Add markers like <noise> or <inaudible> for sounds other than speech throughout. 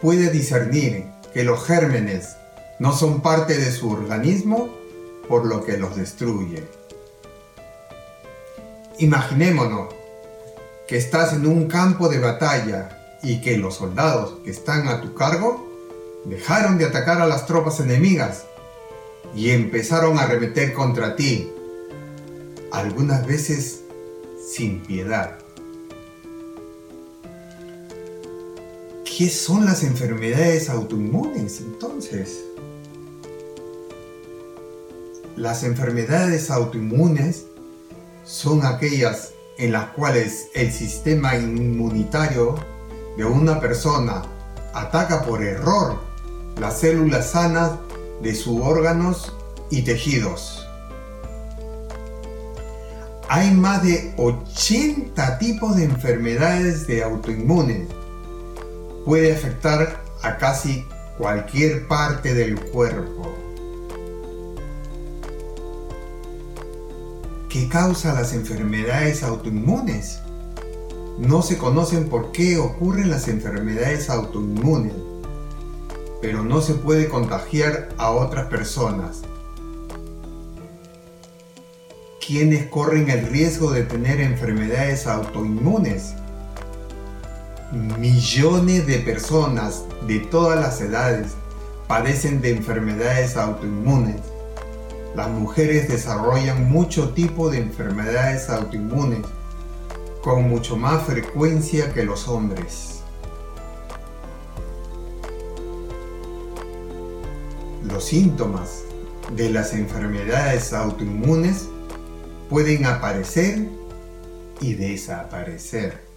puede discernir que los gérmenes no son parte de su organismo, por lo que los destruye. Imaginémonos que estás en un campo de batalla y que los soldados que están a tu cargo dejaron de atacar a las tropas enemigas y empezaron a arremeter contra ti, algunas veces sin piedad. ¿Qué son las enfermedades autoinmunes entonces? Las enfermedades autoinmunes son aquellas en las cuales el sistema inmunitario de una persona ataca por error las células sanas de sus órganos y tejidos. Hay más de 80 tipos de enfermedades de autoinmunes puede afectar a casi cualquier parte del cuerpo. ¿Qué causa las enfermedades autoinmunes? No se conocen por qué ocurren las enfermedades autoinmunes, pero no se puede contagiar a otras personas. ¿Quiénes corren el riesgo de tener enfermedades autoinmunes? Millones de personas de todas las edades padecen de enfermedades autoinmunes. Las mujeres desarrollan mucho tipo de enfermedades autoinmunes con mucho más frecuencia que los hombres. Los síntomas de las enfermedades autoinmunes pueden aparecer y desaparecer.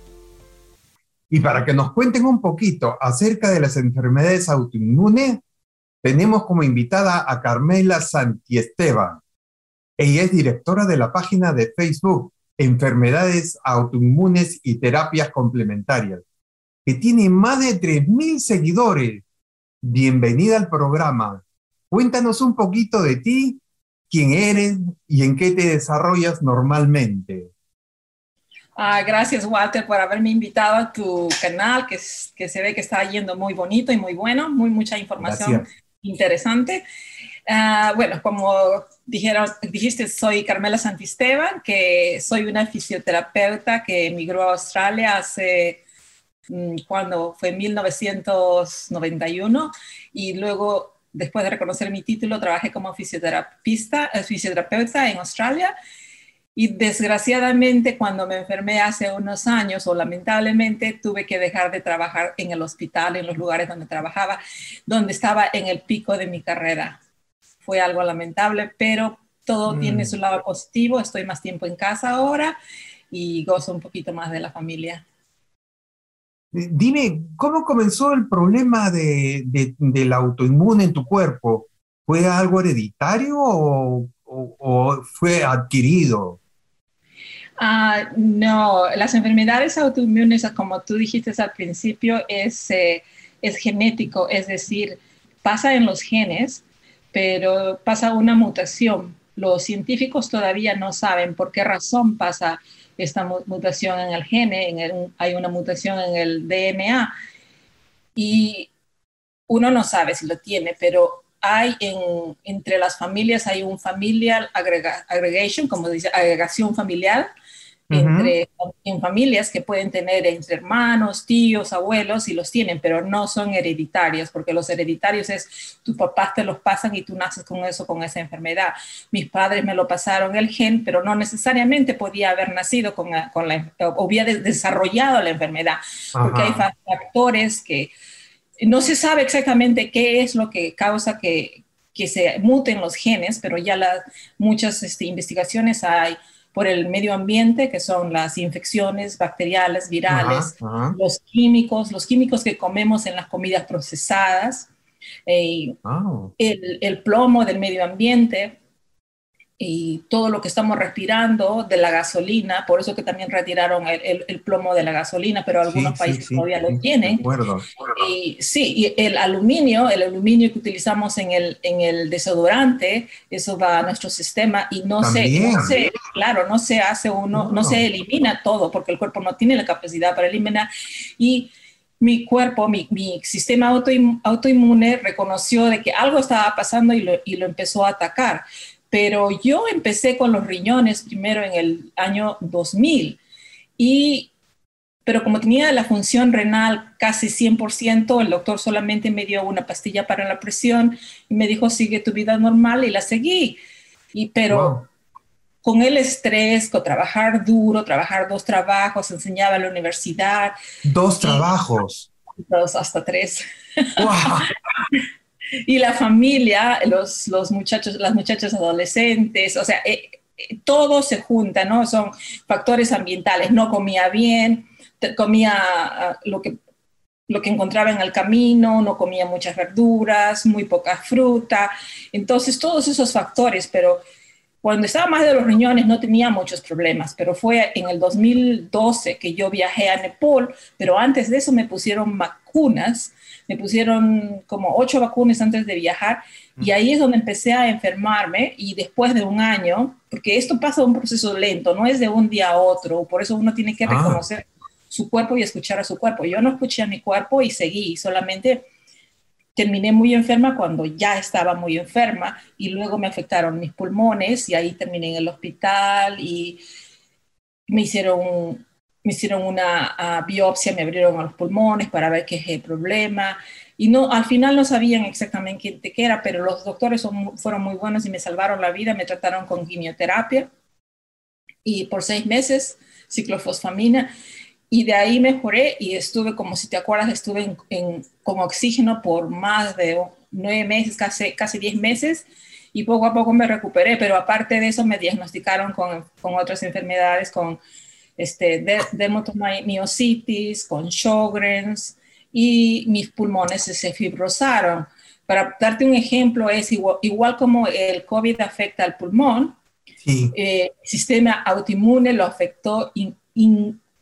Y para que nos cuenten un poquito acerca de las enfermedades autoinmunes, tenemos como invitada a Carmela Santiesteban. Ella es directora de la página de Facebook Enfermedades Autoinmunes y Terapias Complementarias, que tiene más de 3.000 seguidores. Bienvenida al programa. Cuéntanos un poquito de ti, quién eres y en qué te desarrollas normalmente. Ah, gracias, Walter, por haberme invitado a tu canal, que, que se ve que está yendo muy bonito y muy bueno, muy mucha información interesante. Ah, bueno, como dijeron, dijiste, soy Carmela Santisteban, que soy una fisioterapeuta que emigró a Australia hace, mm, cuando fue 1991, y luego, después de reconocer mi título, trabajé como fisioterapista, eh, fisioterapeuta en Australia y desgraciadamente cuando me enfermé hace unos años o lamentablemente tuve que dejar de trabajar en el hospital, en los lugares donde trabajaba, donde estaba en el pico de mi carrera. Fue algo lamentable, pero todo tiene su mm. lado positivo. Estoy más tiempo en casa ahora y gozo un poquito más de la familia. Dime, ¿cómo comenzó el problema de, del autoinmune en tu cuerpo? ¿Fue algo hereditario o, o fue adquirido? Ah, no, las enfermedades autoinmunes, como tú dijiste al principio, es, eh, es genético, es decir, pasa en los genes, pero pasa una mutación. Los científicos todavía no saben por qué razón pasa esta mutación en el gene, hay una mutación en el DNA y uno no sabe si lo tiene, pero hay en, entre las familias, hay un familial aggregation, como dice, agregación familiar, entre, en familias que pueden tener entre hermanos, tíos, abuelos, y los tienen, pero no son hereditarios, porque los hereditarios es tus papás te los pasan y tú naces con eso, con esa enfermedad. Mis padres me lo pasaron el gen, pero no necesariamente podía haber nacido con, con la, o había desarrollado la enfermedad, porque hay factores que no se sabe exactamente qué es lo que causa que, que se muten los genes, pero ya las muchas este, investigaciones hay por el medio ambiente, que son las infecciones bacteriales, virales, los químicos, los químicos que comemos en las comidas procesadas, eh, ah. el, el, plomo del medio ambiente, y todo lo que estamos respirando de la gasolina, por eso que también retiraron el, el, plomo de la gasolina, pero algunos países todavía lo tienen. Y, sí, y el aluminio, el aluminio que utilizamos en el, en el desodorante, eso va a nuestro sistema y no se, claro, no se hace uno, no. se elimina todo porque el cuerpo no tiene la capacidad para eliminar. Y mi cuerpo, mi, mi sistema autoinmune reconoció de que algo estaba pasando y lo, y lo empezó a atacar pero yo empecé con los riñones primero en el año 2000 y pero como tenía la función renal casi 100%, el doctor solamente me dio una pastilla para la presión y me dijo, sigue tu vida normal y la seguí. Y, pero con el estrés, con trabajar duro, trabajar dos trabajos, enseñaba en la universidad. Dos trabajos. Dos, hasta tres. Wow. <laughs> y la familia, los, los muchachos, las muchachas adolescentes, o sea, eh, eh, todo se junta, ¿no? Son factores ambientales. No comía bien, comía ah, lo que, lo que encontraba en el camino, no comía muchas verduras, muy poca fruta. Entonces, todos esos factores, pero cuando estaba más de los riñones no tenía muchos problemas, pero fue en el 2012 que yo viajé a Nepal, pero antes de eso me pusieron vacunas me pusieron como ocho vacunas antes de viajar y ahí es donde empecé a enfermarme y después de un año, porque esto pasa un proceso lento, no es de un día a otro, por eso uno tiene que ah. reconocer su cuerpo y escuchar a su cuerpo. Yo no escuché a mi cuerpo y seguí, solamente terminé muy enferma cuando ya estaba muy enferma y luego me afectaron mis pulmones y ahí terminé en el hospital y me hicieron me hicieron una ah, biopsia, me abrieron los pulmones para ver qué es el problema. Y no, al final no sabían exactamente qué, era, pero los doctores fueron muy buenos y me salvaron la vida, me trataron con quimioterapia y por seis meses ciclofosfamina. Y de ahí mejoré y estuve, como si te acuerdas, estuve en, con oxígeno por más de nueve meses, casi, casi diez meses y poco a poco me recuperé, pero aparte de eso me diagnosticaron con, con otras enfermedades, con este, dermatomiositis, con Sjogren's y mis pulmones se fibrosaron. Para darte un ejemplo, es igual, como el COVID afecta al pulmón, eh, el sistema autoinmune lo afectó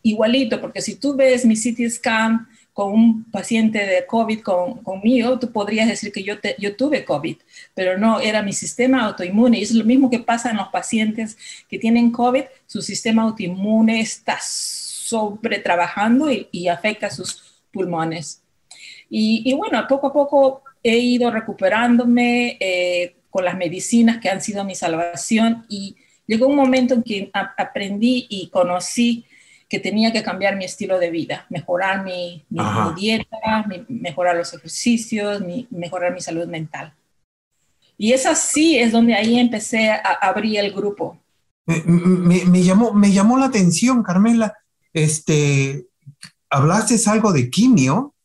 igualito, porque si tú ves mi CT scan con un paciente de COVID con, conmigo, tú podrías decir que yo, yo tuve COVID, pero no, era mi sistema autoinmune. Y es lo mismo que pasa en los pacientes que tienen COVID, su sistema autoinmune está sobre trabajando y, afecta sus pulmones. Y, bueno, poco a poco he ido recuperándome eh, con las medicinas que han sido mi salvación y llegó un momento en que aprendí y conocí que tenía que cambiar mi estilo de vida, mejorar mi, dieta, mejorar los ejercicios, mejorar mi salud mental. Y es así, es donde ahí empecé a, abrir el grupo. Me, llamó, me llamó la atención, Carmela. Este, hablaste algo de quimio.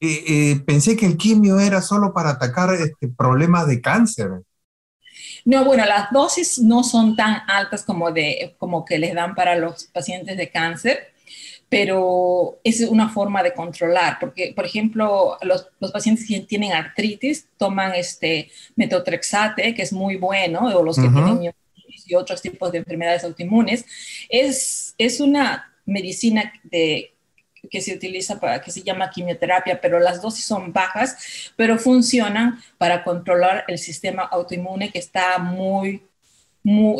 Eh, eh, pensé que el quimio era solo para atacar este, problemas de cáncer. No, bueno, las dosis no son tan altas como, de, como que les dan para los pacientes de cáncer, pero es una forma de controlar, porque, por ejemplo, los, los pacientes que tienen artritis toman este metotrexate, que es muy bueno, o los que tienen y otros tipos de enfermedades autoinmunes, es, es una medicina de que se utiliza para, que se llama quimioterapia, pero las dosis son bajas, pero funcionan para controlar el sistema autoinmune que está muy,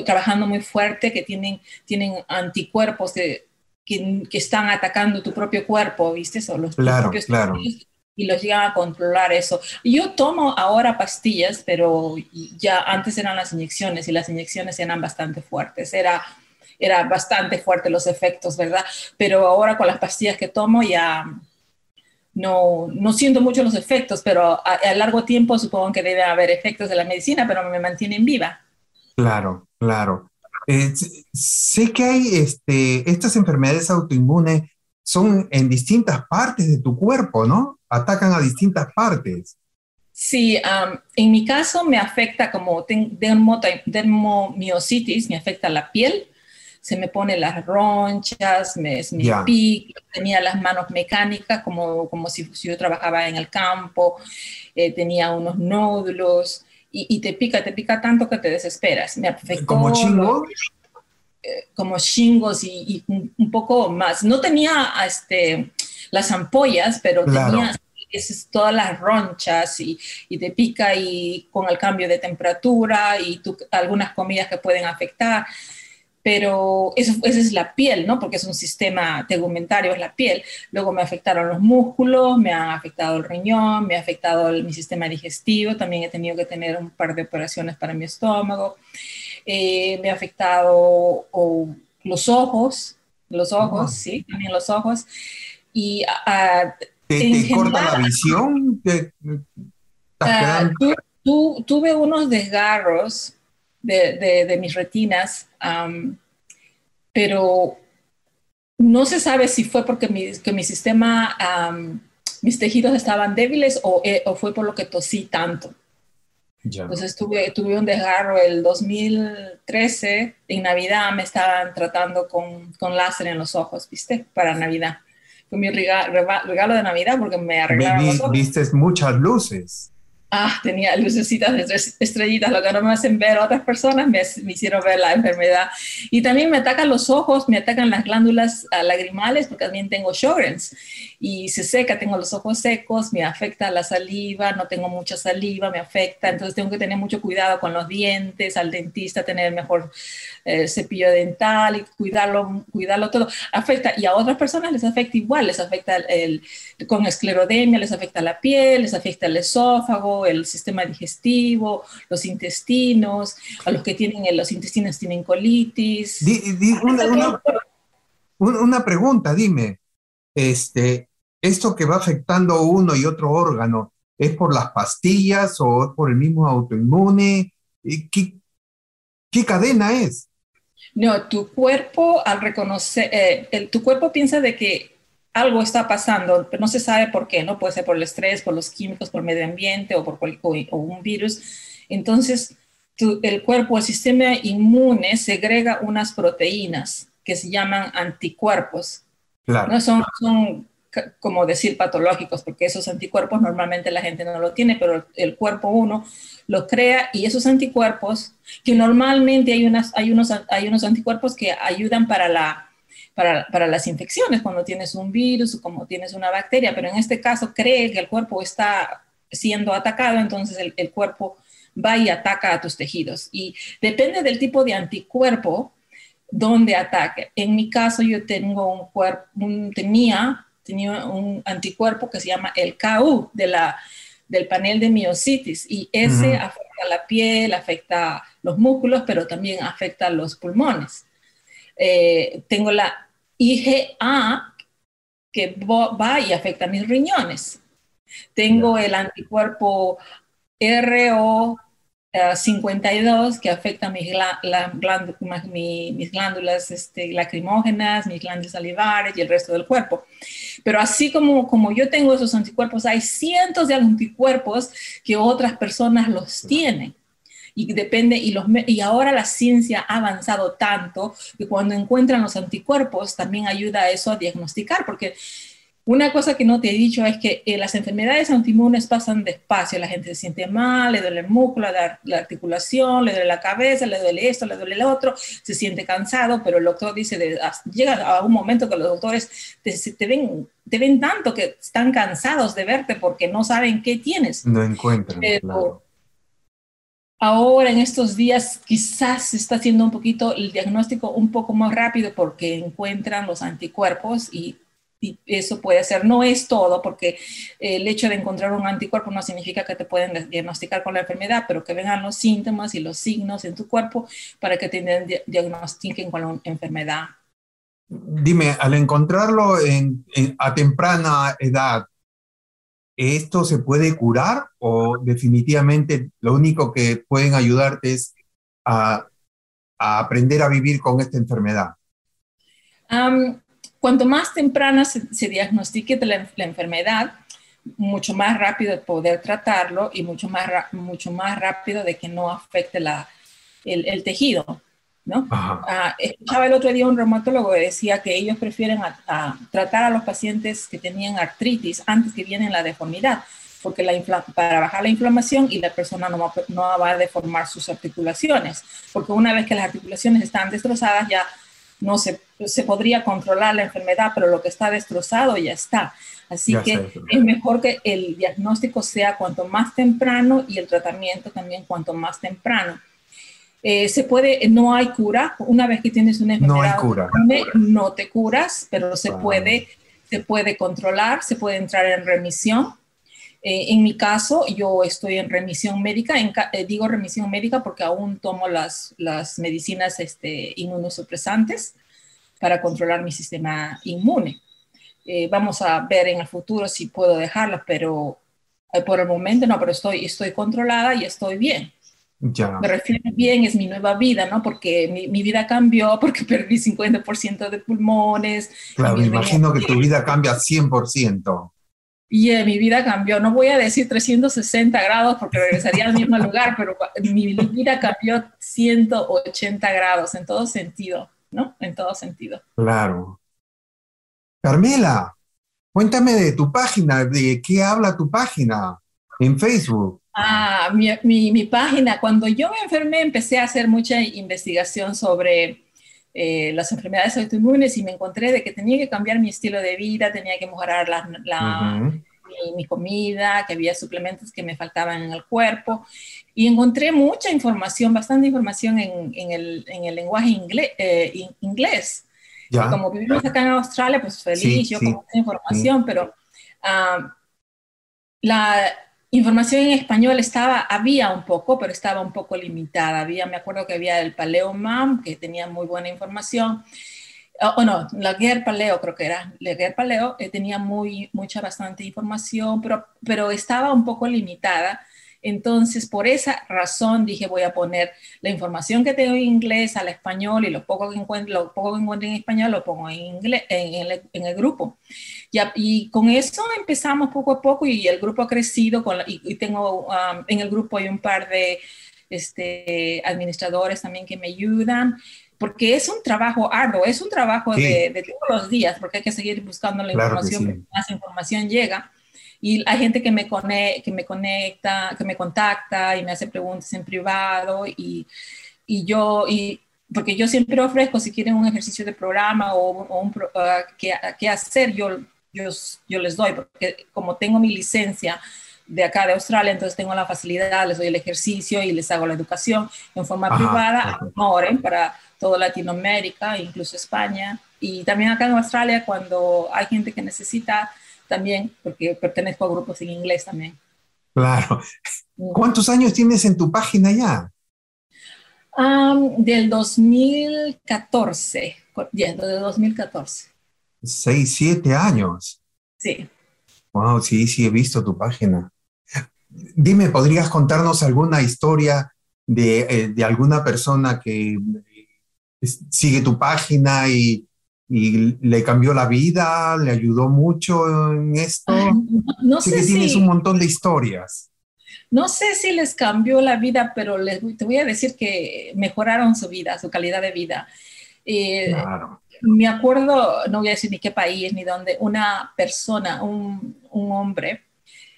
trabajando muy fuerte, que tienen, tienen anticuerpos que, que, están atacando tu propio cuerpo, ¿viste? Son los claro, claro. Y los llegan a controlar eso. Yo tomo ahora pastillas, pero ya antes eran las inyecciones y las inyecciones eran bastante fuertes. Era era bastante fuerte los efectos, ¿verdad? Pero ahora con las pastillas que tomo ya no, no siento mucho los efectos, pero a, largo tiempo supongo que debe haber efectos de la medicina, pero me mantienen viva. Claro, claro. Eh, sé que hay este, estas enfermedades autoinmunes son en distintas partes de tu cuerpo, ¿no? Atacan a distintas partes. Sí, en mi caso me afecta como dermomiositis, me afecta la piel, se me ponen las ronchas, me, me pica, tenía las manos mecánicas como, como si, yo trabajaba en el campo, eh, tenía unos nódulos y, te pica, te pica tanto que te desesperas. Me afectó, ¿Como chingos? Eh, como chingos y, un, poco más. No tenía este, las ampollas, pero tenía es todas las ronchas y, y, te pica y con el cambio de temperatura y algunas comidas que pueden afectar. Pero eso, esa es la piel, ¿no? Porque es un sistema tegumentario, es la piel. Luego me afectaron los músculos, me han afectado el riñón, me ha afectado mi sistema digestivo, también he tenido que tener un par de operaciones para mi estómago. Eh, me ha afectado los ojos, los ojos, sí, también los ojos. Y uh, ¿Te, corta la visión? Ah, tuve unos desgarros de, mis retinas, pero no se sabe si fue porque mi, que mi sistema, mis tejidos estaban débiles eh, o, fue por lo que tosí tanto. Entonces tuve, tuve un desgarro el 2013, en Navidad me estaban tratando con, con láser en los ojos, ¿viste? Para Navidad mi regalo de Navidad porque me arreglaron los ojos. Viste muchas luces. Ah, tenía lucecitas de estrellitas, lo que no me hacen ver otras personas me, me, hicieron ver la enfermedad. Y también me atacan los ojos, me atacan las glándulas ah, lagrimales, porque también tengo Sjogren's. Y se seca, tengo los ojos secos, me afecta la saliva, no tengo mucha saliva, me afecta. Entonces tengo que tener mucho cuidado con los dientes, al dentista tener mejor eh, cepillo dental y cuidarlo, cuidarlo todo. Afecta, y a otras personas les afecta igual, les afecta el, con esclerodemia, les afecta la piel, les afecta el esófago el sistema digestivo, los intestinos, a los que tienen los intestinos tienen colitis. una, pregunta, dime, este, ¿esto que va afectando uno y otro órgano es por las pastillas o es por el mismo autoinmune? ¿Qué, qué cadena es? No, tu cuerpo al reconocer, eh, tu cuerpo piensa de que algo está pasando, pero no se sabe por qué, ¿no? Puede ser por el estrés, por los químicos, por el medio ambiente o por o un virus. Entonces, el cuerpo, el sistema inmune segrega unas proteínas que se llaman anticuerpos. Claro. No son, son como decir patológicos, porque esos anticuerpos normalmente la gente no lo tiene, pero el cuerpo uno lo crea y esos anticuerpos, que normalmente hay, unas, hay, unos, hay unos anticuerpos que ayudan para la para, para, las infecciones, cuando tienes un virus o como tienes una bacteria, pero en este caso cree que el cuerpo está siendo atacado, entonces el, el cuerpo va y ataca a tus tejidos. Y depende del tipo de anticuerpo donde ataque. En mi caso yo tengo un cuerpo, tenía, tenía un anticuerpo que se llama el KU de la, del panel de miocitis y ese afecta la piel, afecta los músculos, pero también afecta los pulmones. Eh, tengo la IgA que va y afecta mis riñones. Tengo el anticuerpo RO52 que afecta mis, mis glándulas este, lacrimógenas, mis glándulas salivares y el resto del cuerpo. Pero así como, como yo tengo esos anticuerpos, hay cientos de anticuerpos que otras personas los tienen y depende, y, los, y ahora la ciencia ha avanzado tanto que cuando encuentran los anticuerpos también ayuda a eso a diagnosticar, porque una cosa que no te he dicho es que eh, las enfermedades autoinmunes pasan despacio, la gente se siente mal, le duele el músculo, la, articulación, le duele la cabeza, le duele esto, le duele el otro, se siente cansado, pero el doctor dice, de, llega a un momento que los doctores te, te, ven, te ven tanto que están cansados de verte porque no saben qué tienes. No encuentran. Ahora, en estos días, quizás se está haciendo un poquito el diagnóstico un poco más rápido porque encuentran los anticuerpos y, eso puede ser, no es todo, porque el hecho de encontrar un anticuerpo no significa que te pueden diagnosticar con la enfermedad, pero que vengan los síntomas y los signos en tu cuerpo para que te diagnostiquen con la enfermedad. Dime, al encontrarlo a temprana edad, ¿esto se puede curar o definitivamente lo único que pueden ayudarte es a, aprender a vivir con esta enfermedad? cuanto más temprana se, diagnostique la, enfermedad, mucho más rápido poder tratarlo y mucho más, mucho más rápido de que no afecte la, el, tejido. ¿No? Ah, escuchaba el otro día un reumatólogo que decía que ellos prefieren tratar a los pacientes que tenían artritis antes que vienen la deformidad, porque la para bajar la inflamación y la persona no va, no va a deformar sus articulaciones, porque una vez que las articulaciones están destrozadas ya no se, se podría controlar la enfermedad, pero lo que está destrozado ya está. Así que es mejor que el diagnóstico sea cuanto más temprano y el tratamiento también cuanto más temprano. Eh, se puede, no hay cura. Una vez que tienes una enfermedad, no, hay cura. no te curas, pero se, puede, se puede controlar, se puede entrar en remisión. Eh, en mi caso, yo estoy en remisión médica. Eh, digo remisión médica porque aún tomo las, las medicinas este, inmunosupresantes para controlar mi sistema inmune. vamos a ver en el futuro si puedo dejarla, pero por el momento no, pero estoy, estoy controlada y estoy bien. Me refiero bien, es mi nueva vida, ¿no? Porque mi, vida cambió, <laughs> porque perdí 50% de pulmones. Claro, me imagino que tu vida cambia 100%. Y eh, mi vida cambió, no voy a decir 360 grados porque regresaría al mismo <laughs> lugar, pero mi vida cambió 180 grados en todo sentido, ¿no? En todo sentido. Claro. Carmela, cuéntame de tu página, de qué habla tu página en Facebook. Ah, mi, mi, mi, página, cuando yo me enfermé empecé a hacer mucha investigación sobre eh, las enfermedades autoinmunes y me encontré de que tenía que cambiar mi estilo de vida, tenía que mejorar la, mi, comida, que había suplementos que me faltaban en el cuerpo. Y encontré mucha información, bastante información en, en, el, en el, lenguaje inglés. Eh, inglés. como vivimos acá en Australia, pues feliz, yo con mucha información, pero ah, la Información en español estaba, había un poco, pero estaba un poco limitada. Había, me acuerdo que había el Paleo MAM, que tenía muy buena información. O no, la Guerra Paleo creo que era. La Guerra Paleo eh, tenía muy, mucha, bastante información, pero, pero estaba un poco limitada entonces, por esa razón dije, voy a poner la información que tengo en inglés al español y lo poco que encuentro, lo poco que encuentro en español lo pongo en, inglés, en, el, grupo. Y, con eso empezamos poco a poco y el grupo ha crecido con y, tengo, um, en el grupo hay un par de este, administradores también que me ayudan porque es un trabajo arduo, es un trabajo de, todos los días, porque hay que seguir buscando la información, más información llega. Y hay gente que me, que me conecta, que me contacta y me hace preguntas en privado y, y yo, y, porque yo siempre ofrezco, si quieren un ejercicio de programa o, un, uh, qué, hacer, yo, yo, yo les doy, porque como tengo mi licencia de acá de Australia, entonces tengo la facilidad, les doy el ejercicio y les hago la educación en forma privada, ahora para toda Latinoamérica, incluso España. Y también acá en Australia, cuando hay gente que necesita también, porque pertenezco a grupos en inglés también. Claro. Mm. ¿Cuántos años tienes en tu página ya? del 2014, yeah, desde 2014. Seis, siete años. Sí. Wow, sí, sí, he visto tu página. Dime, ¿podrías contarnos alguna historia de, eh, de alguna persona que eh, sigue tu página y, y le cambió la vida, le ayudó mucho en esto. No, sé, que tienes un montón de historias. No sé si les cambió la vida, pero les, te voy a decir que mejoraron su vida, su calidad de vida. Eh, me acuerdo, no voy a decir ni qué país ni dónde, una persona, un, un hombre,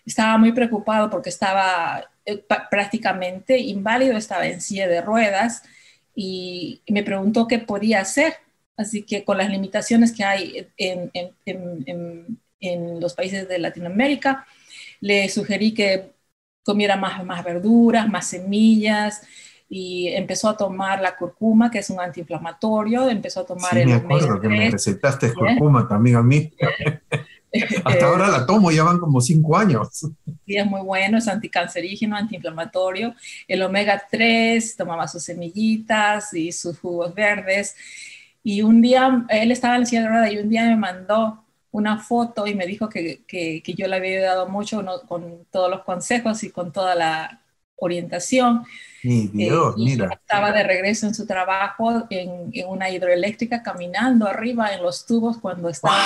estaba muy preocupado porque estaba eh, prácticamente inválido, estaba en silla de ruedas y me preguntó qué podía hacer Así que con las limitaciones que hay en, los países de Latinoamérica, le sugerí que comiera más, más verduras, más semillas, y empezó a tomar la curcuma, que es un antiinflamatorio, empezó a tomar el me acuerdo que me recetaste curcuma también a mí. <laughs> Hasta ahora la tomo, ya van como cinco años. Sí, es muy bueno, es anticancerígeno, antiinflamatorio. El omega 3, tomaba sus semillitas y sus jugos verdes. Y un día, él estaba en la silla y un día me mandó una foto y me dijo que, que, yo le había ayudado mucho con todos los consejos y con toda la orientación. Mi Dios, eh, mira. Estaba de regreso en su trabajo en, en, una hidroeléctrica caminando arriba en los tubos cuando estaba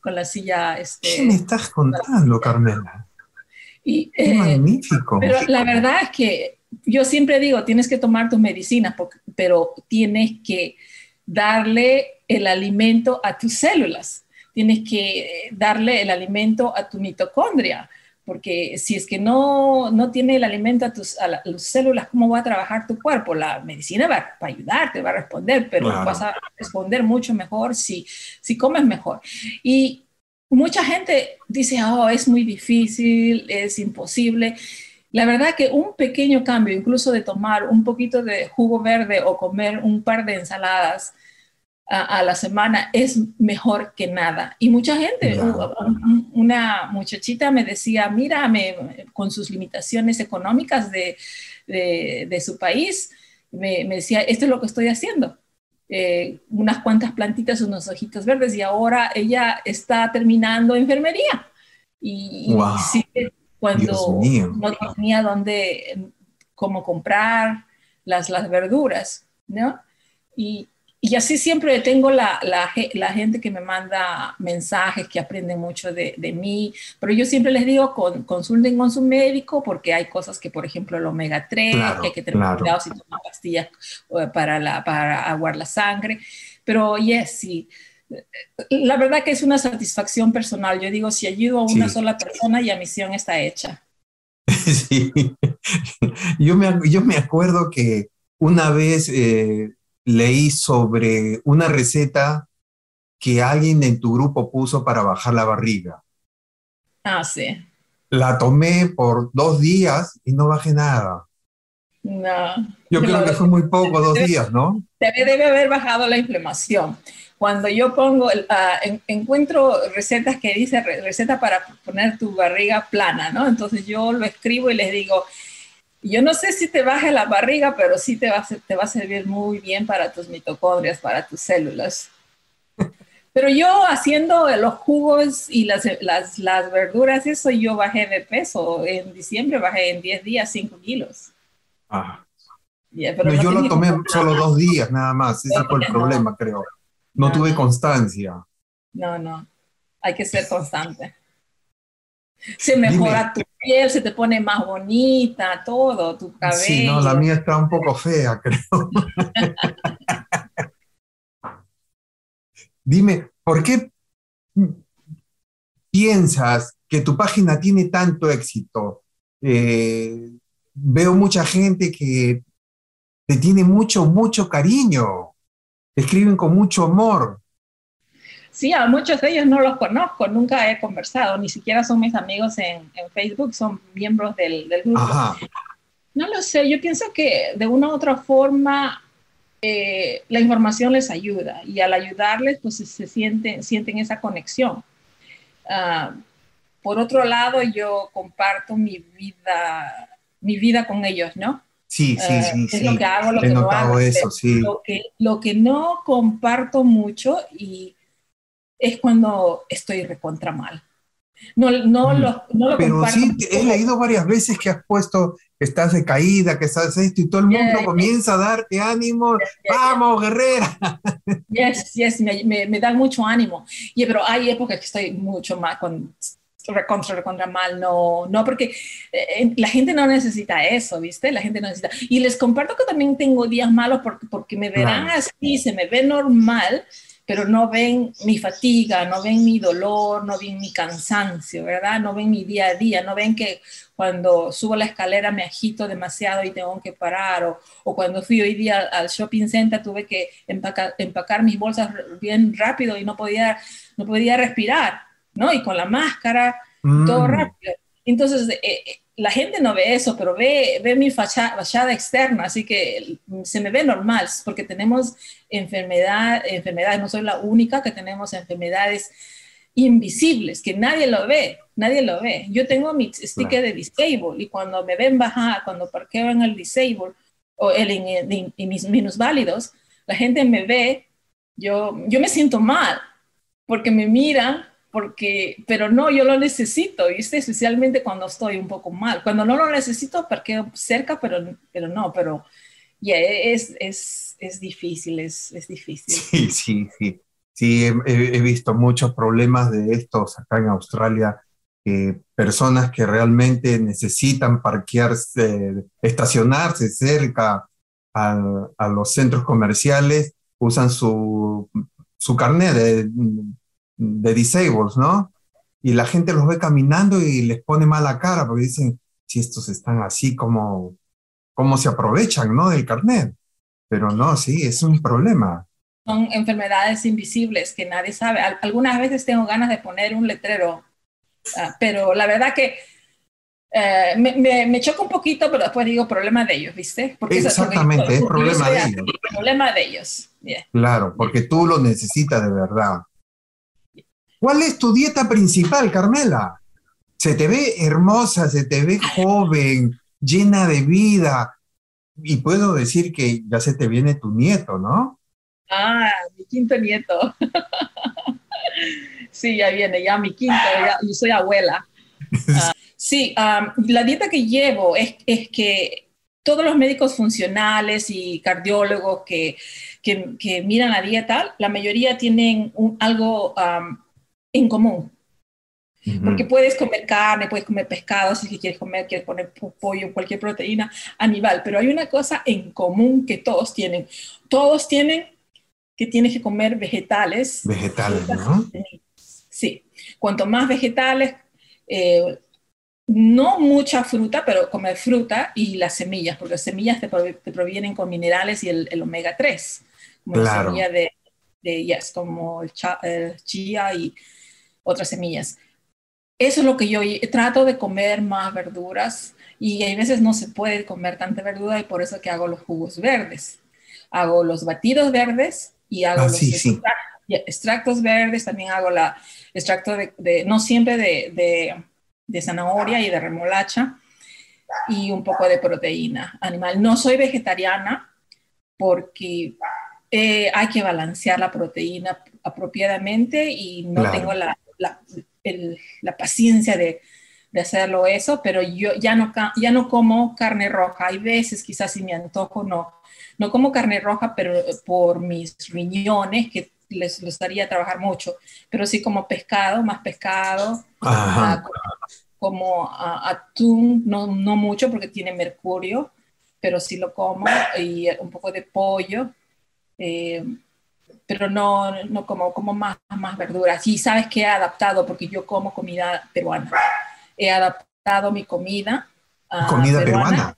con la silla. este, ¿Qué me estás contando, Carmela? Y, Qué eh, magnífico. Pero la verdad es que yo siempre digo, tienes que tomar tus medicinas, pero tienes que darle el alimento a tus células, tienes que darle el alimento a tu mitocondria, porque si es que no, no tiene el alimento a tus a las células, ¿cómo va a trabajar tu cuerpo? La medicina va, a ayudarte, va a responder, pero vas a responder mucho mejor si, si comes mejor. Y mucha gente dice, oh, es muy difícil, es imposible. La verdad que un pequeño cambio, incluso de tomar un poquito de jugo verde o comer un par de ensaladas a, la semana, es mejor que nada. Y mucha gente, una muchachita me decía, mírame, con sus limitaciones económicas de, de, su país, me, me, decía, esto es lo que estoy haciendo. Eh, unas cuantas plantitas, unos ojitos verdes, y ahora ella está terminando enfermería. Y, cuando no tenía dónde, cómo comprar las, las verduras, ¿no? Y, y así siempre tengo la, la, la, gente que me manda mensajes, que aprende mucho de, de, mí, pero yo siempre les digo, con, consulten con su médico porque hay cosas que, por ejemplo, el omega 3, que hay que tener cuidado si toman pastillas eh, para, la, para aguar la sangre, pero yes, sí. La verdad que es una satisfacción personal. Yo digo, si ayudo a una sola persona, ya misión está hecha. <laughs> Sí, yo me, yo me acuerdo que una vez eh, leí sobre una receta que alguien en tu grupo puso para bajar la barriga. Ah, sí. La tomé por dos días y no bajé nada. No. Yo creo que fue muy poco, dos días, ¿no? Debe, debe haber bajado la inflamación. Cuando yo pongo, ah, encuentro recetas que dice receta para poner tu barriga plana, ¿no? Entonces yo lo escribo y les digo, yo no sé si te baje la barriga, pero sí te va, a, te va a servir muy bien para tus mitocondrias, para tus células. <laughs> Pero yo haciendo los jugos y las, las, las, verduras, eso yo bajé de peso. En diciembre bajé en 10 días 5 kilos. Ah. pero yo lo tomé solo dos días nada más. Ese fue el <laughs> problema, creo. No, tuve constancia. No, no. Hay que ser constante. Se mejora tu piel, se te pone más bonita, todo, tu cabello. Sí, no, la mía está un poco fea, <laughs> creo. Dime, ¿por qué piensas que tu página tiene tanto éxito? Eh, veo mucha gente que te tiene mucho, mucho cariño, escriben con mucho amor. Sí, a muchos de ellos no los conozco, nunca he conversado, ni siquiera son mis amigos en, Facebook, son miembros del, grupo. No lo sé, yo pienso que de una u otra forma eh, la información les ayuda y al ayudarles pues se sienten, sienten esa conexión. Ah, por otro lado, yo comparto mi vida, mi vida con ellos, ¿no? Sí, sí, sí. es lo que hago, lo que no hago. Eso, sí. lo, que, lo que no comparto mucho y es cuando estoy recontra mal. No, no, mm. lo, no lo Pero sí, he leído varias veces que has puesto que estás de caída, que estás esto, y todo el mundo comienza a darte ánimo. ¡Vamos, guerrera! Yes, yes, me, me, dan mucho ánimo. Y, pero hay épocas que estoy mucho más con recontra, recontra mal, no, no, porque eh, eh, la gente no necesita eso, ¿viste? La gente no necesita. Y les comparto que también tengo días malos porque, porque me verán así, se me ve normal, pero no ven mi fatiga, no ven mi dolor, no ven mi cansancio, ¿verdad? No ven mi día a día, no ven que cuando subo la escalera me agito demasiado y tengo que parar, o, o cuando fui hoy día al shopping center tuve que empacar, empacar, mis bolsas bien rápido y no podía, no podía respirar, ¿no? Y con la máscara, todo mm. rápido. Entonces, eh, eh, la gente no ve eso, pero ve, ve mi fachada, externa, así que se me ve normal, porque tenemos enfermedad, enfermedades, no soy la única que tenemos enfermedades invisibles, que nadie lo ve, nadie lo ve. Yo tengo mi sticker de disable y cuando me ven bajar, cuando parqueo en el disable o el, en, en, mis minusválidos, la gente me ve, yo, yo me siento mal, porque me miran porque, pero no, yo lo necesito, ¿viste? Especialmente cuando estoy un poco mal. Cuando no lo necesito, parqueo cerca, pero, pero no, pero ya es, es, es, difícil, es, es, difícil. Sí, sí, sí. Sí, he, he, visto muchos problemas de estos acá en Australia. personas que realmente necesitan parquearse, estacionarse cerca a, los centros comerciales, usan su, su carnet de, de disables, ¿no? Y la gente los ve caminando y les pone mala cara porque dicen, si estos están así como, como se aprovechan, ¿no? Del carnet. Pero no, sí, es un problema. Son enfermedades invisibles que nadie sabe. Algunas veces tengo ganas de poner un letrero, ah, pero la verdad que eh, me, me, choca un poquito, pero después digo problema de ellos, ¿viste? Porque Exactamente, es problema de ellos. Problema de ellos. Claro, porque tú lo necesitas de verdad. ¿Cuál es tu dieta principal, Carmela? Se te ve hermosa, se te ve joven, llena de vida. Y puedo decir que ya se te viene tu nieto, ¿no? Ah, mi quinto nieto. <laughs> sí, ya viene, ya mi quinto, yo soy abuela. Ah, sí, la dieta que llevo es, que todos los médicos funcionales y cardiólogos que, que, miran la dieta, la mayoría tienen algo en común. Porque puedes comer carne, puedes comer pescado, si quieres comer, quieres poner pollo, cualquier proteína animal, pero hay una cosa en común que todos tienen. Todos tienen que tienes que comer vegetales. Vegetales, ¿no? Sí. Cuanto más vegetales, eh, no mucha fruta, pero comer fruta y las semillas, porque las semillas te, provienen con minerales y el, omega 3, como la semilla de, de yes, como el, el chía y otras semillas. Eso es lo que yo trato de comer más verduras y hay veces no se puede comer tanta verdura y por eso que hago los jugos verdes. Hago los batidos verdes y hago ah, los extractos, verdes, también hago la extracto de, no siempre de, de, zanahoria y de remolacha y un poco de proteína animal. No soy vegetariana porque eh, hay que balancear la proteína apropiadamente y no tengo la, la, la paciencia de, de, hacerlo eso, pero yo ya no, ya no como carne roja. Hay veces, quizás si me antojo, no. No como carne roja, pero por mis riñones, que les gustaría trabajar mucho, pero sí como pescado, más pescado, ah, como, atún, no, no mucho porque tiene mercurio, pero sí lo como, y un poco de pollo. Eh, pero no, no como, como más, más verduras. Y sabes que he adaptado, porque yo como comida peruana. He adaptado mi comida. ¿Comida peruana?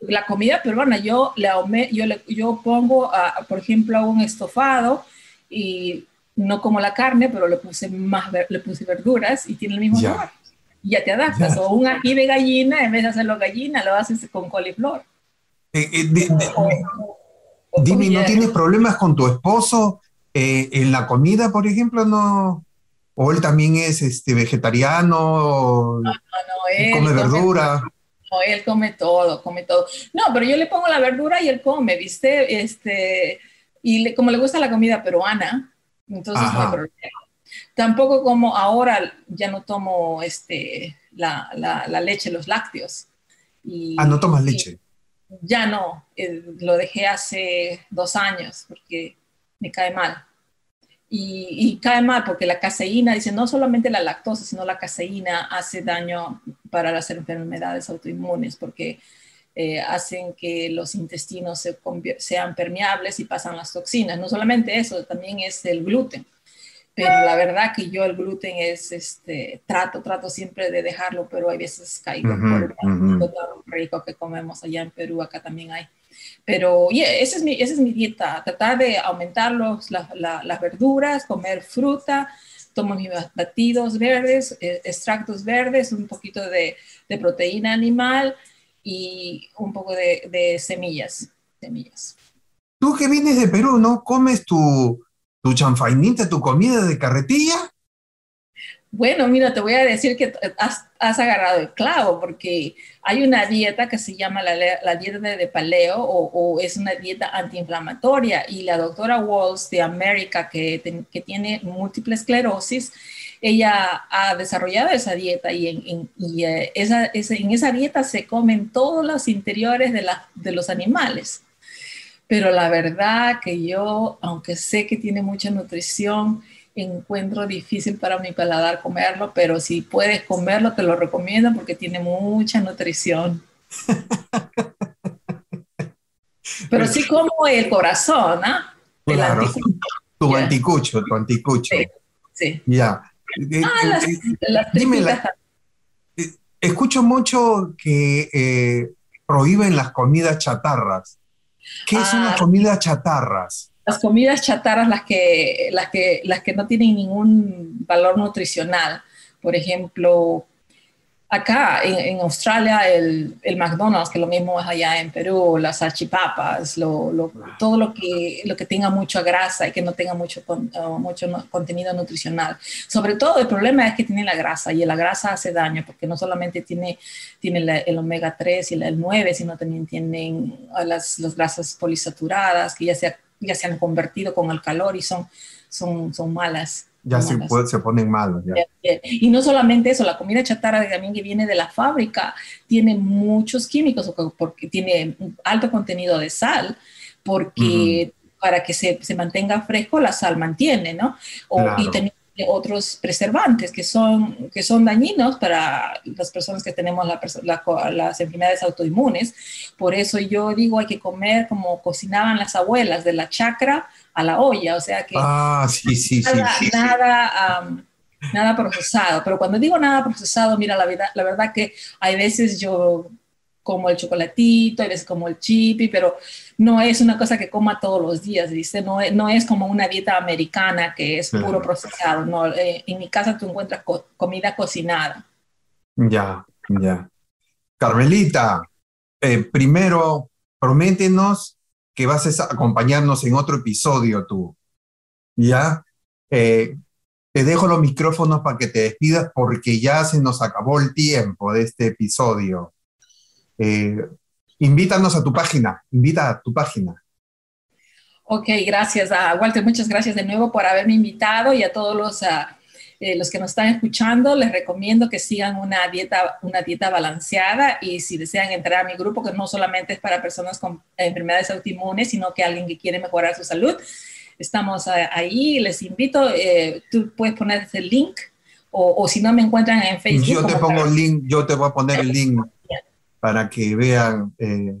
La comida peruana, yo, le, yo, le, yo pongo, por ejemplo, un estofado y no como la carne, pero le puse más le puse verduras y tiene el mismo sabor. Y ya te adaptas. O un ají de gallina, en vez de hacerlo gallina, lo haces con coliflor. Eh, eh, Dime, ¿no tienes problemas con tu esposo eh, en la comida, por ejemplo? ¿No? ¿O él también es este, vegetariano? No, no, él come verdura. no, él come todo, come todo. No, pero yo le pongo la verdura y él come, ¿viste? Este, y como le gusta la comida peruana, entonces no hay problema. Tampoco como ahora ya no tomo este, la, la, leche, los lácteos. Y, ah, no tomas leche ya no, eh, lo dejé hace dos años porque me cae mal. Y, cae mal porque la caseína, dice, no solamente la lactosa, sino la caseína hace daño para las enfermedades autoinmunes porque eh, hacen que los intestinos se sean permeables y pasan las toxinas. No solamente eso, también es el gluten pero la verdad que yo el gluten es, este, trato, trato siempre de dejarlo, pero hay veces caigo por el rico que comemos allá en Perú, acá también hay. Pero yeah, esa, es mi, esa es mi dieta, tratar de aumentar los, las verduras, comer fruta, tomo mis batidos verdes, eh, extractos verdes, un poquito de, de, proteína animal y un poco de, de semillas, semillas. Tú que vienes de Perú, ¿no? Comes tu, tu chanfainita, tu comida de carretilla? Bueno, mira, te voy a decir que has, agarrado el clavo, porque hay una dieta que se llama la, dieta de, paleo o, es una dieta antiinflamatoria y la doctora Walls de América, que, tiene múltiple esclerosis, ella ha desarrollado esa dieta y, en, eh, esa, dieta se comen todos los interiores de los animales pero la verdad que yo, aunque sé que tiene mucha nutrición, encuentro difícil para mi paladar comerlo, pero si puedes comerlo, te lo recomiendo porque tiene mucha nutrición. <laughs> pero sí como el corazón, ¿ah? Claro, tu anticucho, tu anticucho. Sí. Ya. Eh, ah, las, eh, las eh, escucho mucho que prohíben las comidas chatarras. ¿Qué son las ah. comidas chatarras? Las comidas chatarras, las que, las, que, las que no tienen ningún valor nutricional. Por ejemplo, acá en, Australia el, McDonald's, que lo mismo es allá en Perú, las salchipapas, lo, todo lo que, lo que tenga mucha grasa y que no tenga mucho, mucho contenido nutricional. Sobre todo el problema es que tiene la grasa y la grasa hace daño porque no solamente tiene, tiene el omega 3 y el 9, sino también tienen las, las grasas polisaturadas que ya se, ya se han convertido con el calor y son, son, son malas ya se, se, ponen malos. Y no solamente eso, la comida chatarra también que viene de la fábrica tiene muchos químicos porque tiene alto contenido de sal, porque para que se, se, mantenga fresco la sal mantiene, ¿no? O, Y también otros preservantes que son, que son dañinos para las personas que tenemos las enfermedades autoinmunes. Por eso yo digo hay que comer como cocinaban las abuelas, de la chacra a la olla, o sea que ah, sí, sí, nada, sí, nada, nada, procesado. Pero cuando digo nada procesado, mira, la, verdad, la verdad que hay veces yo como el chocolatito, hay veces como el chipi, pero no es una cosa que coma todos los días, ¿viste? No, no es como una dieta americana que es puro procesado, no. Eh, en mi casa tú encuentras comida cocinada. Ya, ya. Carmelita, eh, primero, prométenos que vas a acompañarnos en otro episodio tú. ¿Ya? Eh, te dejo los micrófonos para que te despidas porque ya se nos acabó el tiempo de este episodio. Eh, invítanos a tu página, invita a tu página. Ok, gracias a Walter, muchas gracias de nuevo por haberme invitado y a todos los, ah, eh, los que nos están escuchando, les recomiendo que sigan una dieta, una dieta balanceada y si desean entrar a mi grupo, que no solamente es para personas con enfermedades autoinmunes, sino que alguien que quiere mejorar su salud, estamos ah, ahí, les invito, eh, tú puedes poner el link o, o, si no me encuentran en Facebook. Yo te pongo el link, yo te voy a poner el link para que vean eh,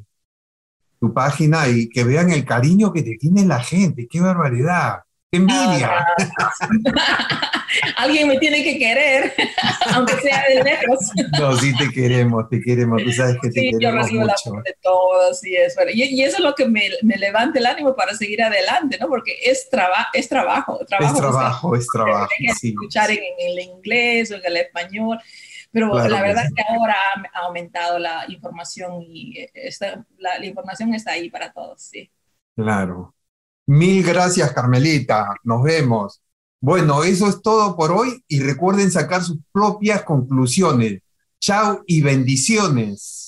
tu página y que vean el cariño que te tiene la gente. ¡Qué barbaridad! ¡Qué envidia! <laughs> Alguien me tiene que querer, aunque sea de lejos. No, sí te queremos, te queremos. Tú sabes que te queremos yo recibo mucho. la de todos y eso. Y, eso es lo que me, me, levanta el ánimo para seguir adelante, ¿no? Porque es, traba, es trabajo, trabajo. Es trabajo, es trabajo. Sí, escuchar En, en, el inglés o en el español pero la verdad es que ahora ha, aumentado la información y la, información está ahí para todos, sí. Claro. Mil gracias, Carmelita. Nos vemos. Bueno, eso es todo por hoy y recuerden sacar sus propias conclusiones. Chao y bendiciones.